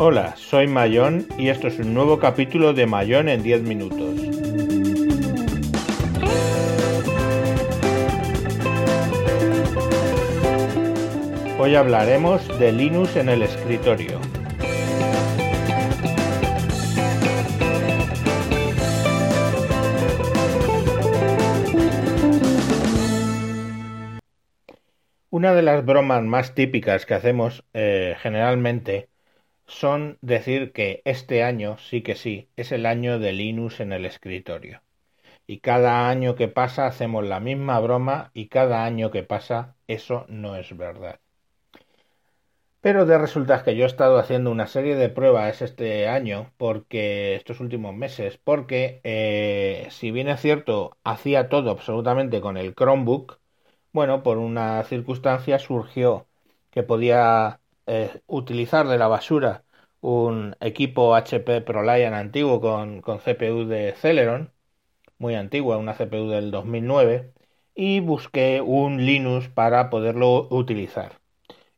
Hola, soy Mayón y esto es un nuevo capítulo de Mayón en 10 minutos. Hoy hablaremos de Linux en el escritorio. Una de las bromas más típicas que hacemos eh, generalmente son decir que este año sí que sí es el año de Linux en el escritorio. Y cada año que pasa hacemos la misma broma y cada año que pasa eso no es verdad. Pero de resulta que yo he estado haciendo una serie de pruebas este año, porque estos últimos meses, porque eh, si bien es cierto, hacía todo absolutamente con el Chromebook, bueno, por una circunstancia surgió que podía utilizar de la basura un equipo HP ProLiant antiguo con, con CPU de Celeron, muy antigua, una CPU del 2009, y busqué un Linux para poderlo utilizar.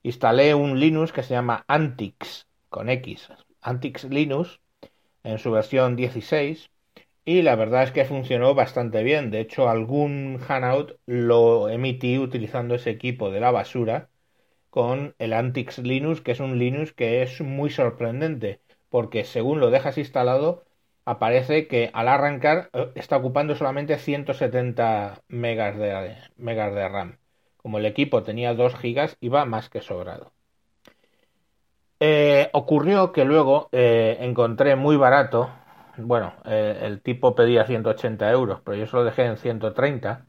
Instalé un Linux que se llama Antix, con X, Antix Linux, en su versión 16, y la verdad es que funcionó bastante bien. De hecho, algún Hanout lo emití utilizando ese equipo de la basura con el Antix Linux, que es un Linux que es muy sorprendente, porque según lo dejas instalado, aparece que al arrancar eh, está ocupando solamente 170 megas de, megas de RAM. Como el equipo tenía 2 gigas, iba más que sobrado. Eh, ocurrió que luego eh, encontré muy barato bueno, el tipo pedía 180 euros, pero yo se lo dejé en 130,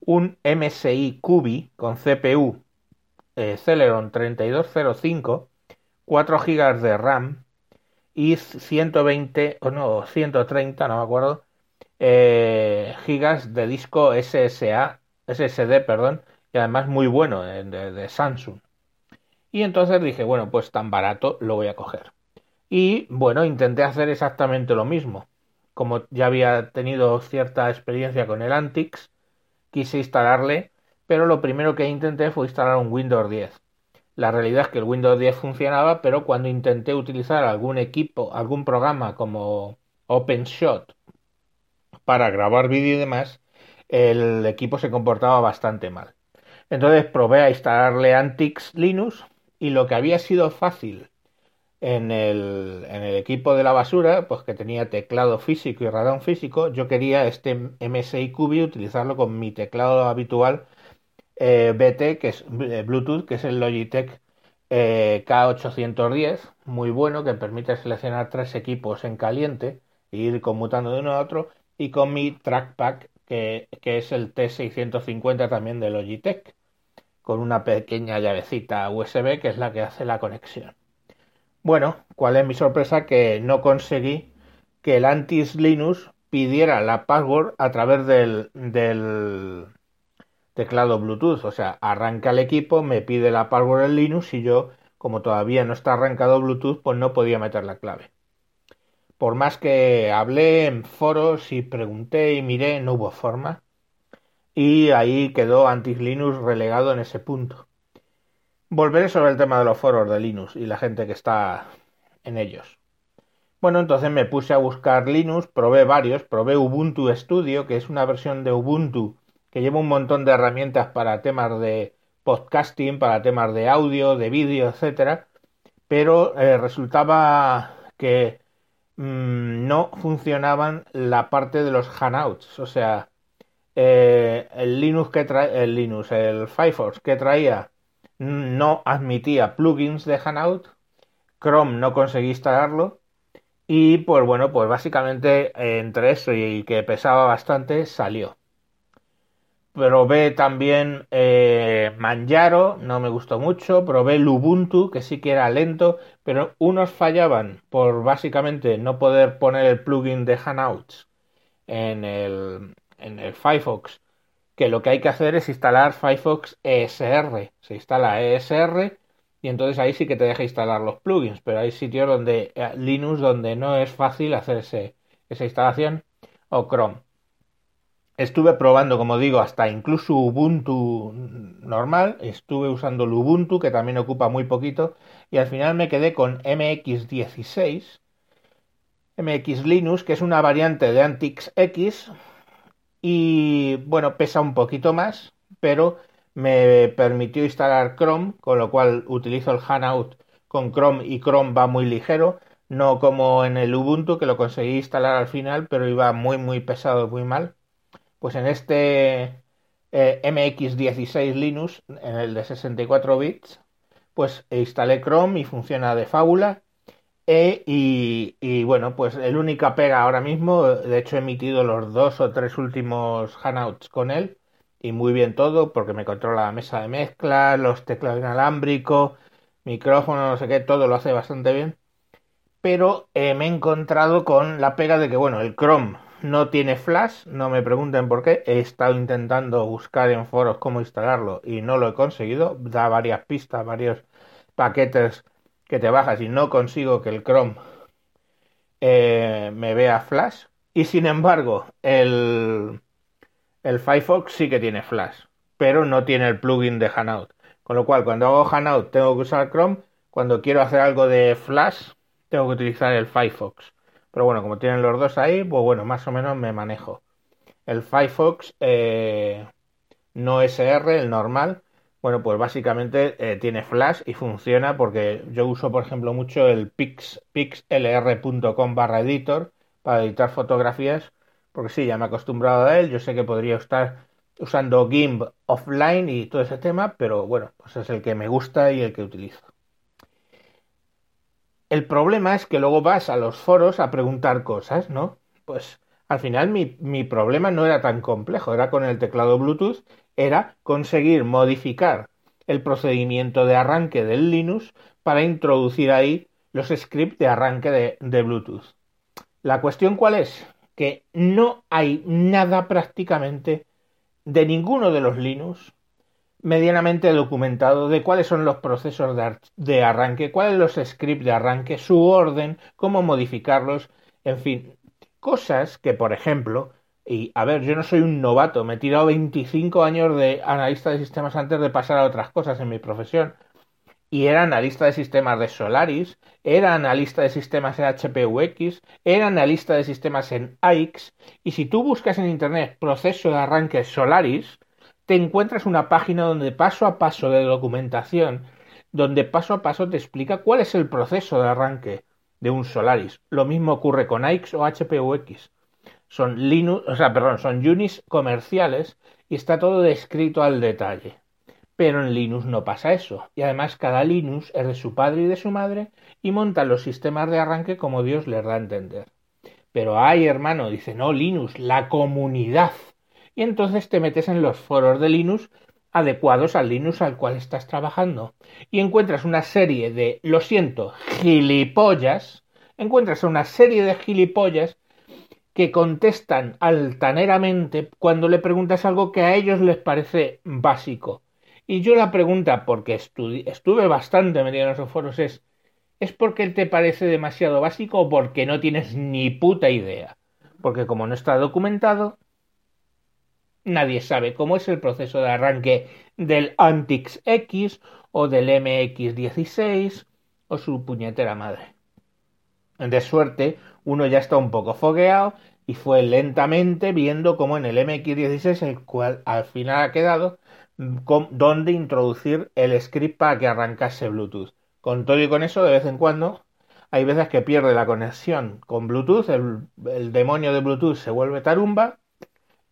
un MSI Cubi con CPU eh, Celeron 3205, 4 GB de RAM y 120, o no, 130, no me acuerdo, eh, gigas de disco SSA, SSD, perdón, y además muy bueno, de Samsung. Y entonces dije, bueno, pues tan barato lo voy a coger. Y bueno, intenté hacer exactamente lo mismo. Como ya había tenido cierta experiencia con el Antix, quise instalarle, pero lo primero que intenté fue instalar un Windows 10. La realidad es que el Windows 10 funcionaba, pero cuando intenté utilizar algún equipo, algún programa como OpenShot para grabar vídeo y demás, el equipo se comportaba bastante mal. Entonces probé a instalarle Antix Linux y lo que había sido fácil en el, en el equipo de la basura, pues que tenía teclado físico y ratón físico, yo quería este MSI Cubi utilizarlo con mi teclado habitual eh, BT, que es eh, Bluetooth, que es el Logitech eh, K810, muy bueno, que permite seleccionar tres equipos en caliente e ir conmutando de uno a otro, y con mi trackpad, que, que es el T650 también de Logitech, con una pequeña llavecita USB que es la que hace la conexión. Bueno, ¿cuál es mi sorpresa? Que no conseguí que el Antis Linux pidiera la password a través del, del teclado Bluetooth. O sea, arranca el equipo, me pide la password en Linux y yo, como todavía no está arrancado Bluetooth, pues no podía meter la clave. Por más que hablé en foros y pregunté y miré, no hubo forma. Y ahí quedó Antis Linux relegado en ese punto. Volveré sobre el tema de los foros de Linux y la gente que está en ellos. Bueno, entonces me puse a buscar Linux, probé varios, probé Ubuntu Studio, que es una versión de Ubuntu que lleva un montón de herramientas para temas de podcasting, para temas de audio, de vídeo, etcétera, pero eh, resultaba que mm, no funcionaban la parte de los Hangouts, o sea, eh, el Linux que trae, el Linux, el Firefox que traía no admitía plugins de Hanout, Chrome no conseguí instalarlo y pues bueno, pues básicamente entre eso y que pesaba bastante salió. Probé también eh, Manjaro, no me gustó mucho. Probé Lubuntu, que sí que era lento, pero unos fallaban por básicamente no poder poner el plugin de Hangouts en el, en el Firefox que lo que hay que hacer es instalar Firefox ESR. Se instala ESR y entonces ahí sí que te deja instalar los plugins, pero hay sitios donde eh, Linux donde no es fácil hacer esa instalación o Chrome. Estuve probando, como digo, hasta incluso Ubuntu normal. Estuve usando el Ubuntu, que también ocupa muy poquito. Y al final me quedé con MX16. MX Linux, que es una variante de Antix X. Y bueno, pesa un poquito más, pero me permitió instalar Chrome, con lo cual utilizo el Hanout con Chrome y Chrome va muy ligero. No como en el Ubuntu, que lo conseguí instalar al final, pero iba muy, muy pesado, muy mal. Pues en este eh, MX16 Linux, en el de 64 bits, pues instalé Chrome y funciona de fábula. E, y, bueno, pues el única pega ahora mismo, de hecho he emitido los dos o tres últimos Hangouts con él y muy bien todo porque me controla la mesa de mezcla, los teclados inalámbricos, micrófono, no sé qué, todo lo hace bastante bien. Pero eh, me he encontrado con la pega de que, bueno, el Chrome no tiene flash, no me pregunten por qué. He estado intentando buscar en foros cómo instalarlo y no lo he conseguido. Da varias pistas, varios paquetes que te bajas y no consigo que el Chrome eh, me vea flash. Y sin embargo, el, el Firefox sí que tiene flash, pero no tiene el plugin de Hanout. Con lo cual, cuando hago Hanout tengo que usar Chrome. Cuando quiero hacer algo de flash, tengo que utilizar el Firefox. Pero bueno, como tienen los dos ahí, pues bueno, más o menos me manejo. El Firefox eh, no SR, el normal, bueno, pues básicamente eh, tiene flash y funciona porque yo uso, por ejemplo, mucho el pix, pixlr.com barra editor para editar fotografías, porque sí, ya me he acostumbrado a él, yo sé que podría estar usando GIMP offline y todo ese tema, pero bueno, pues es el que me gusta y el que utilizo. El problema es que luego vas a los foros a preguntar cosas, ¿no? Pues al final mi, mi, problema no era tan complejo, era con el teclado Bluetooth, era conseguir modificar el procedimiento de arranque del Linux para introducir ahí los scripts de arranque de, de Bluetooth. La cuestión cuál es? Que no hay nada prácticamente de ninguno de los Linux medianamente documentado de cuáles son los procesos de, arranque, cuáles los scripts de arranque, su orden, cómo modificarlos, en fin, cosas que, por ejemplo, y a ver, yo no soy un novato, me he tirado 25 años de analista de sistemas antes de pasar a otras cosas en mi profesión. Y era analista de sistemas de Solaris, era analista de sistemas en HPUX, era analista de sistemas en AIX, y si tú buscas en internet proceso de arranque Solaris, te encuentras una página donde paso a paso de documentación, donde paso a paso te explica cuál es el proceso de arranque de un Solaris. Lo mismo ocurre con AIX o HPUX. Son Linux, o sea, perdón, son Unix comerciales y está todo descrito al detalle. Pero en Linux no pasa eso. Y además cada Linux es de su padre y de su madre y monta los sistemas de arranque como Dios les da a entender. Pero ay, hermano, dice, no, Linux, la comunidad y entonces te metes en los foros de Linux adecuados al Linux al cual estás trabajando y encuentras una serie de, lo siento, gilipollas, encuentras una serie de gilipollas que contestan altaneramente cuando le preguntas algo que a ellos les parece básico. Y yo la pregunta, porque estuve bastante metido en esos foros, es ¿es porque te parece demasiado básico o porque no tienes ni puta idea? Porque como no está documentado, Nadie sabe cómo es el proceso de arranque del Antix X o del MX16 o su puñetera madre. De suerte, uno ya está un poco fogueado y fue lentamente viendo cómo en el MX16, el cual al final ha quedado, dónde introducir el script para que arrancase Bluetooth. Con todo y con eso, de vez en cuando, hay veces que pierde la conexión con Bluetooth, el, el demonio de Bluetooth se vuelve tarumba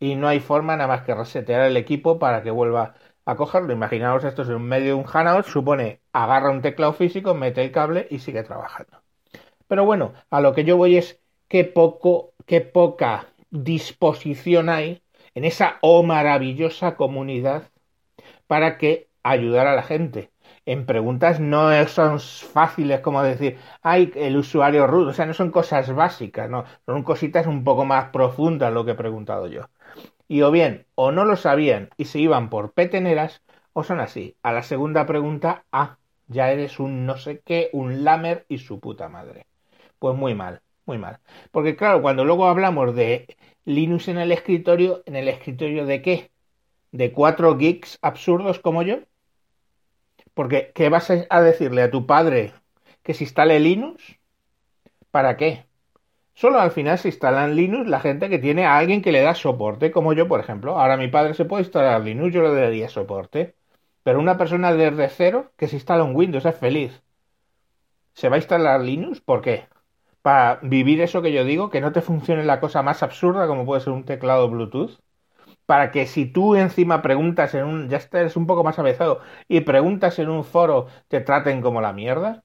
y no hay forma nada más que resetear el equipo para que vuelva a cogerlo. Imaginaos esto es en medio de un Hanout, supone agarra un teclado físico, mete el cable y sigue trabajando. Pero bueno, a lo que yo voy es qué poco, qué poca disposición hay en esa oh maravillosa comunidad para que ayudar a la gente. En preguntas no son fáciles como decir, ay, el usuario root, o sea, no son cosas básicas, no, son cositas un poco más profundas lo que he preguntado yo y o bien o no lo sabían y se iban por peteneras, o son así. A la segunda pregunta, ah, ya eres un no sé qué, un lamer y su puta madre. Pues muy mal, muy mal. Porque claro, cuando luego hablamos de Linux en el escritorio, ¿en el escritorio de qué? ¿De cuatro geeks absurdos como yo? Porque, ¿qué vas a decirle a tu padre que se instale Linux? ¿Para qué? Solo al final se instalan Linux la gente que tiene a alguien que le da soporte, como yo, por ejemplo. Ahora mi padre se puede instalar Linux, yo le daría soporte. Pero una persona desde cero que se instala un Windows es feliz. ¿Se va a instalar Linux? ¿Por qué? Para vivir eso que yo digo, que no te funcione la cosa más absurda como puede ser un teclado Bluetooth. Para que si tú encima preguntas en un. ya estés un poco más avezado y preguntas en un foro, te traten como la mierda.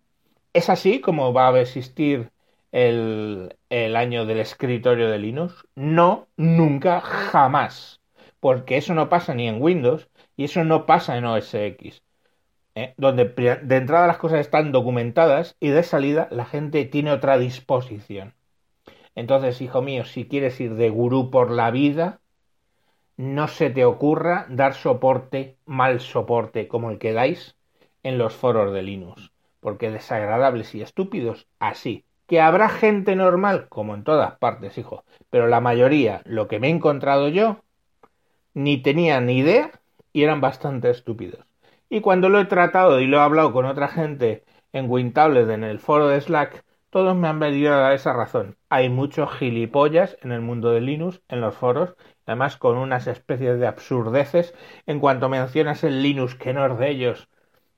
¿Es así como va a existir el, el año del escritorio de Linux? No, nunca, jamás. Porque eso no pasa ni en Windows y eso no pasa en OS X. ¿eh? Donde de entrada las cosas están documentadas y de salida la gente tiene otra disposición. Entonces, hijo mío, si quieres ir de gurú por la vida, no se te ocurra dar soporte, mal soporte, como el que dais en los foros de Linux. Porque desagradables y estúpidos, así. Que habrá gente normal, como en todas partes, hijo. Pero la mayoría, lo que me he encontrado yo, ni tenía ni idea y eran bastante estúpidos. Y cuando lo he tratado y lo he hablado con otra gente en WinTablet, en el foro de Slack, todos me han venido a dar esa razón. Hay muchos gilipollas en el mundo de Linux, en los foros, además con unas especies de absurdeces. En cuanto mencionas el Linux que no es de ellos,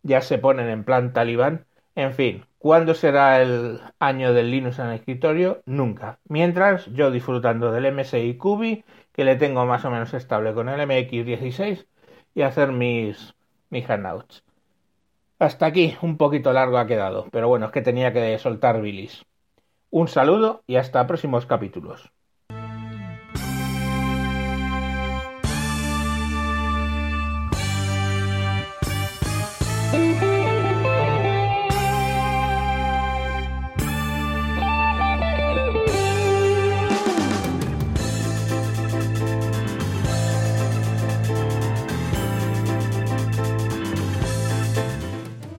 ya se ponen en plan talibán. En fin, ¿cuándo será el año del Linux en el escritorio? Nunca. Mientras, yo disfrutando del MSI Cubi, que le tengo más o menos estable con el MX16, y hacer mis, mis hangouts. Hasta aquí, un poquito largo ha quedado, pero bueno, es que tenía que soltar bilis. Un saludo y hasta próximos capítulos.